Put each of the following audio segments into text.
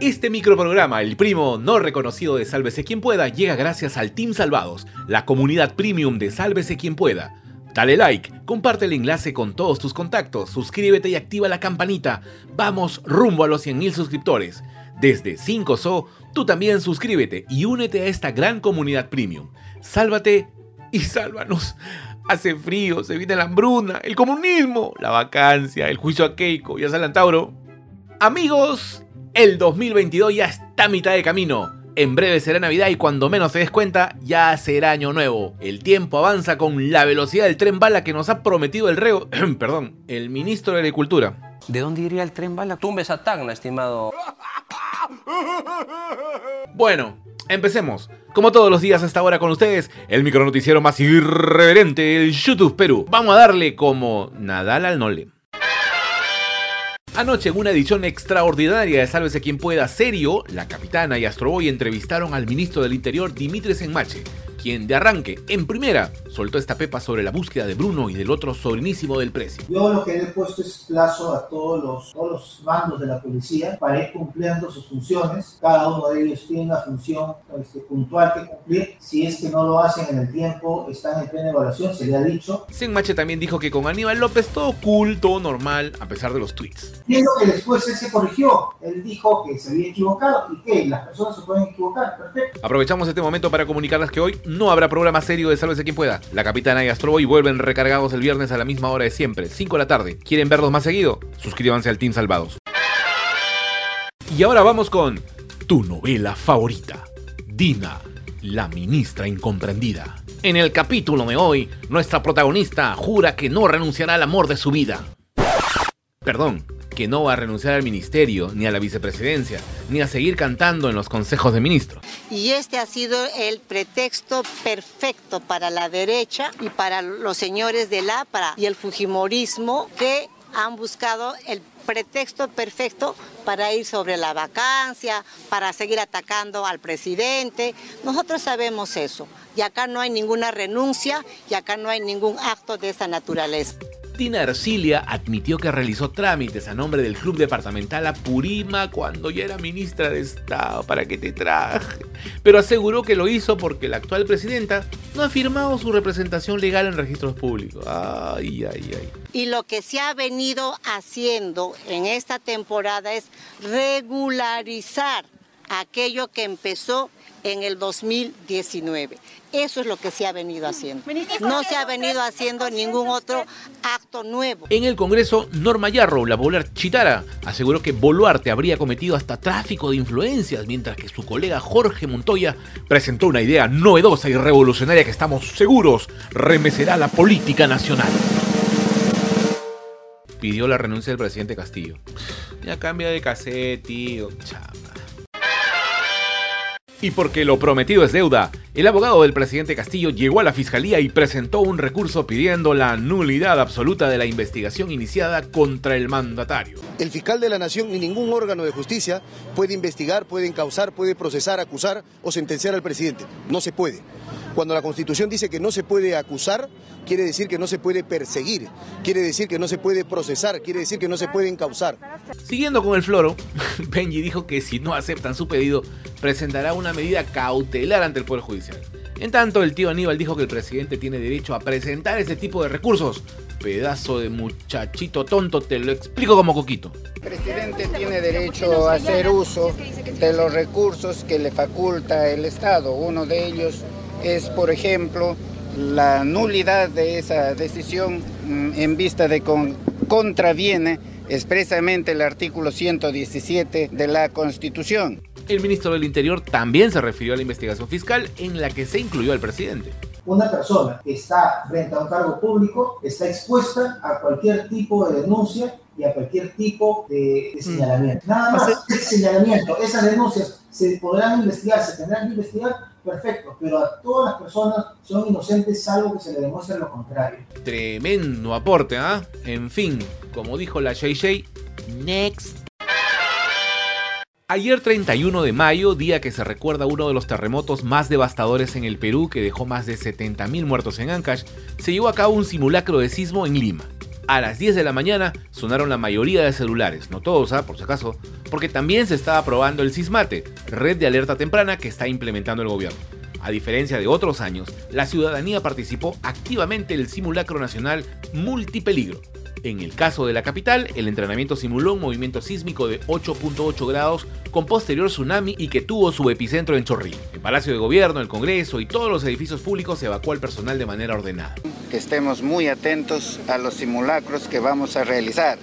Este microprograma, el primo no reconocido de Sálvese quien pueda, llega gracias al Team Salvados, la comunidad premium de Sálvese quien pueda. Dale like, comparte el enlace con todos tus contactos, suscríbete y activa la campanita. Vamos rumbo a los 100.000 suscriptores. Desde 5SO, tú también suscríbete y únete a esta gran comunidad premium. Sálvate y sálvanos. Hace frío, se viene la hambruna, el comunismo, la vacancia, el juicio a Keiko y a Salantauro. Amigos, el 2022 ya está a mitad de camino. En breve será Navidad y cuando menos se des cuenta, ya será Año Nuevo. El tiempo avanza con la velocidad del tren bala que nos ha prometido el reo, perdón, el ministro de Agricultura. ¿De dónde iría el tren bala? Tumbes a Tacna, estimado. Bueno, empecemos. Como todos los días hasta ahora con ustedes, el micronoticiero más irreverente del YouTube Perú. Vamos a darle como Nadal al Nole. Anoche, en una edición extraordinaria de Sálvese quien pueda serio, la capitana y Astroboy entrevistaron al ministro del Interior Dimitri Senmache, quien de arranque, en primera, soltó esta pepa sobre la búsqueda de Bruno y del otro sobrinísimo del precio. Yo lo que le he puesto es plazo a todos los, todos los mandos de la policía para ir cumpliendo sus funciones. Cada uno de ellos tiene una función este, puntual que cumplir. Si es que no lo hacen en el tiempo, están en plena evaluación, se le ha dicho. Senmache también dijo que con Aníbal López todo cool, todo normal, a pesar de los tweets. Y es lo que después él se corrigió. Él dijo que se había equivocado y que las personas se pueden equivocar. Perfecto. Aprovechamos este momento para comunicarles que hoy no habrá programa serio de Sálvese quien pueda. La capitana y Astroboy vuelven recargados el viernes a la misma hora de siempre, 5 de la tarde. ¿Quieren verlos más seguido? Suscríbanse al Team Salvados. Y ahora vamos con tu novela favorita, Dina, la ministra incomprendida. En el capítulo de hoy, nuestra protagonista jura que no renunciará al amor de su vida. Perdón, que no va a renunciar al ministerio, ni a la vicepresidencia, ni a seguir cantando en los consejos de ministros. Y este ha sido el pretexto perfecto para la derecha y para los señores del APRA y el Fujimorismo que han buscado el pretexto perfecto para ir sobre la vacancia, para seguir atacando al presidente. Nosotros sabemos eso. Y acá no hay ninguna renuncia y acá no hay ningún acto de esa naturaleza. Tina Ercilia admitió que realizó trámites a nombre del Club Departamental Apurima cuando ya era ministra de Estado, para que te traje. Pero aseguró que lo hizo porque la actual presidenta no ha firmado su representación legal en registros públicos. Ay, ay, ay. Y lo que se ha venido haciendo en esta temporada es regularizar aquello que empezó en el 2019. Eso es lo que se ha venido haciendo. No se ha venido haciendo ningún otro acto nuevo. En el Congreso, Norma Yarrow, la popular chitara, aseguró que Boluarte habría cometido hasta tráfico de influencias, mientras que su colega Jorge Montoya presentó una idea novedosa y revolucionaria que estamos seguros remecerá la política nacional. Pidió la renuncia del presidente Castillo. Ya cambia de cassette, tío. Chama. Y porque lo prometido es deuda, el abogado del presidente Castillo llegó a la fiscalía y presentó un recurso pidiendo la nulidad absoluta de la investigación iniciada contra el mandatario. El fiscal de la Nación ni ningún órgano de justicia puede investigar, puede encausar, puede procesar, acusar o sentenciar al presidente. No se puede. Cuando la Constitución dice que no se puede acusar, quiere decir que no se puede perseguir, quiere decir que no se puede procesar, quiere decir que no se puede encausar. Siguiendo con el floro, Benji dijo que si no aceptan su pedido, presentará una medida cautelar ante el Poder Judicial. En tanto, el tío Aníbal dijo que el presidente tiene derecho a presentar ese tipo de recursos. Pedazo de muchachito tonto, te lo explico como coquito. El presidente tiene derecho a hacer uso de los recursos que le faculta el Estado. Uno de ellos es, por ejemplo, la nulidad de esa decisión mm, en vista de que contraviene expresamente el artículo 117 de la Constitución. El ministro del Interior también se refirió a la investigación fiscal en la que se incluyó al presidente. Una persona que está frente a un cargo público está expuesta a cualquier tipo de denuncia y a cualquier tipo de, de señalamiento. Nada más, ese señalamiento, esas denuncias se podrán investigar, se tendrán que investigar, perfecto, pero a todas las personas son inocentes salvo que se le demuestre lo contrario. Tremendo aporte, ¿ah? En fin, como dijo la JJ, next. Ayer 31 de mayo, día que se recuerda uno de los terremotos más devastadores en el Perú que dejó más de 70.000 muertos en Ancash, se llevó a cabo un simulacro de sismo en Lima. A las 10 de la mañana sonaron la mayoría de celulares, no todos, ¿ah? por si acaso, porque también se estaba probando el CISMATE, red de alerta temprana que está implementando el gobierno. A diferencia de otros años, la ciudadanía participó activamente en el simulacro nacional Multipeligro, en el caso de la capital, el entrenamiento simuló un movimiento sísmico de 8.8 grados con posterior tsunami y que tuvo su epicentro en Chorrillo. El Palacio de Gobierno, el Congreso y todos los edificios públicos se evacuó al personal de manera ordenada. Que estemos muy atentos a los simulacros que vamos a realizar.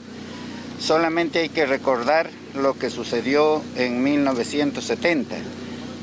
Solamente hay que recordar lo que sucedió en 1970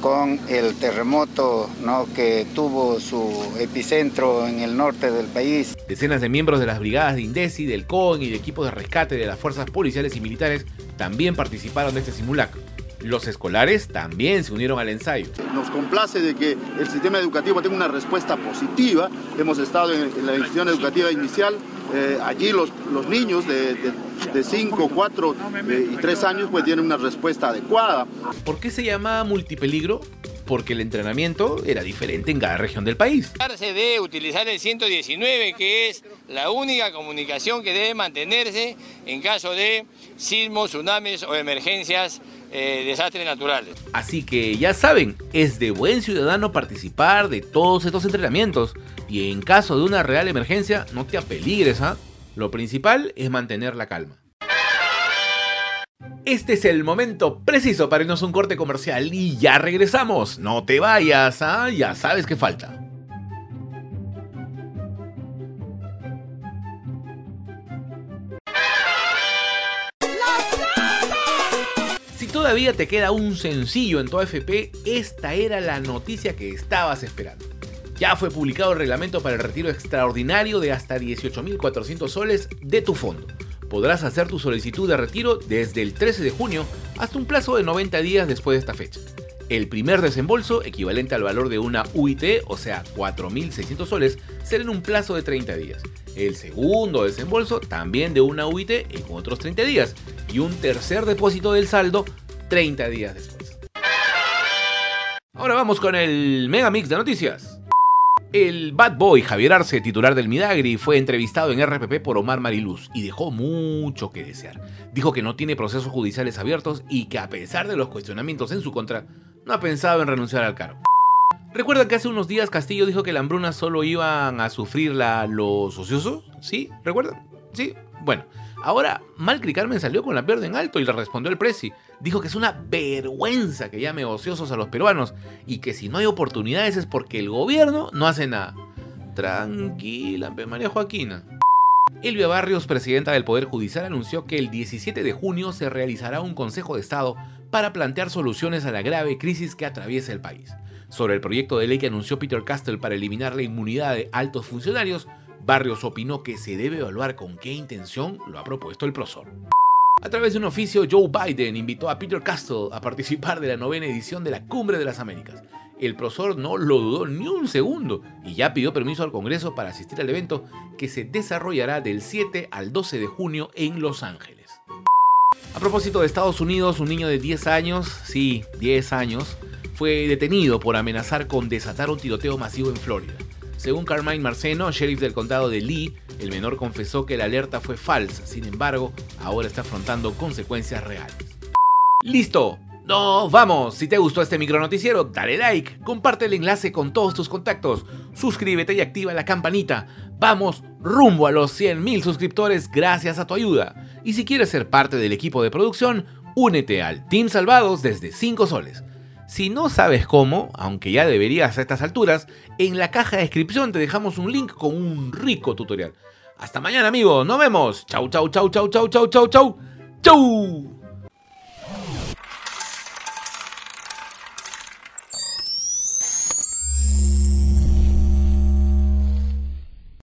con el terremoto ¿no? que tuvo su epicentro en el norte del país. Decenas de miembros de las brigadas de INDECI, del CON y de equipos de rescate de las fuerzas policiales y militares también participaron de este simulacro. Los escolares también se unieron al ensayo. Nos complace de que el sistema educativo tenga una respuesta positiva. Hemos estado en, la institución educativa inicial. Eh, allí los, los niños de 5, 4 eh, y 3 años pues tienen una respuesta adecuada. ¿Por qué se llama multipeligro? Porque el entrenamiento era diferente en cada región del país. Debe utilizar el 119, que es la única comunicación que debe mantenerse en caso de sismos, tsunamis o emergencias eh, desastres naturales. Así que ya saben, es de buen ciudadano participar de todos estos entrenamientos y en caso de una real emergencia no te apeligres, ¿ah? Lo principal es mantener la calma. Este es el momento preciso para irnos a un corte comercial y ya regresamos. No te vayas, ¿ah? ya sabes que falta. todavía te queda un sencillo en tu AFP, esta era la noticia que estabas esperando. Ya fue publicado el reglamento para el retiro extraordinario de hasta 18.400 soles de tu fondo. Podrás hacer tu solicitud de retiro desde el 13 de junio hasta un plazo de 90 días después de esta fecha. El primer desembolso, equivalente al valor de una UIT, o sea 4.600 soles, será en un plazo de 30 días. El segundo desembolso, también de una UIT, en otros 30 días. Y un tercer depósito del saldo 30 días después. Ahora vamos con el mega mix de noticias. El bad boy Javier Arce, titular del Midagri, fue entrevistado en RPP por Omar Mariluz y dejó mucho que desear. Dijo que no tiene procesos judiciales abiertos y que a pesar de los cuestionamientos en su contra, no ha pensado en renunciar al cargo. ¿Recuerdan que hace unos días Castillo dijo que la hambruna solo iban a sufrirla los ociosos? ¿Sí? ¿Recuerdan? Sí. Bueno, Ahora, Malcri Carmen salió con la pierna en alto y le respondió el presi. Dijo que es una vergüenza que llame ociosos a los peruanos y que si no hay oportunidades es porque el gobierno no hace nada. Tranquila, María Joaquina. Elvia Barrios, presidenta del Poder Judicial, anunció que el 17 de junio se realizará un Consejo de Estado para plantear soluciones a la grave crisis que atraviesa el país. Sobre el proyecto de ley que anunció Peter Castell para eliminar la inmunidad de altos funcionarios, Barrios opinó que se debe evaluar con qué intención lo ha propuesto el profesor. A través de un oficio, Joe Biden invitó a Peter Castle a participar de la novena edición de la Cumbre de las Américas. El profesor no lo dudó ni un segundo y ya pidió permiso al Congreso para asistir al evento que se desarrollará del 7 al 12 de junio en Los Ángeles. A propósito de Estados Unidos, un niño de 10 años, sí, 10 años, fue detenido por amenazar con desatar un tiroteo masivo en Florida. Según Carmine Marceno, sheriff del condado de Lee, el menor confesó que la alerta fue falsa, sin embargo, ahora está afrontando consecuencias reales. ¡Listo! ¡Nos vamos! Si te gustó este micronoticiero, dale like, comparte el enlace con todos tus contactos, suscríbete y activa la campanita. Vamos rumbo a los 100.000 suscriptores gracias a tu ayuda. Y si quieres ser parte del equipo de producción, únete al Team Salvados desde 5 soles. Si no sabes cómo, aunque ya deberías a estas alturas, en la caja de descripción te dejamos un link con un rico tutorial. Hasta mañana amigos, nos vemos. Chau, chau, chau, chau, chau, chau, chau, chau. Chau.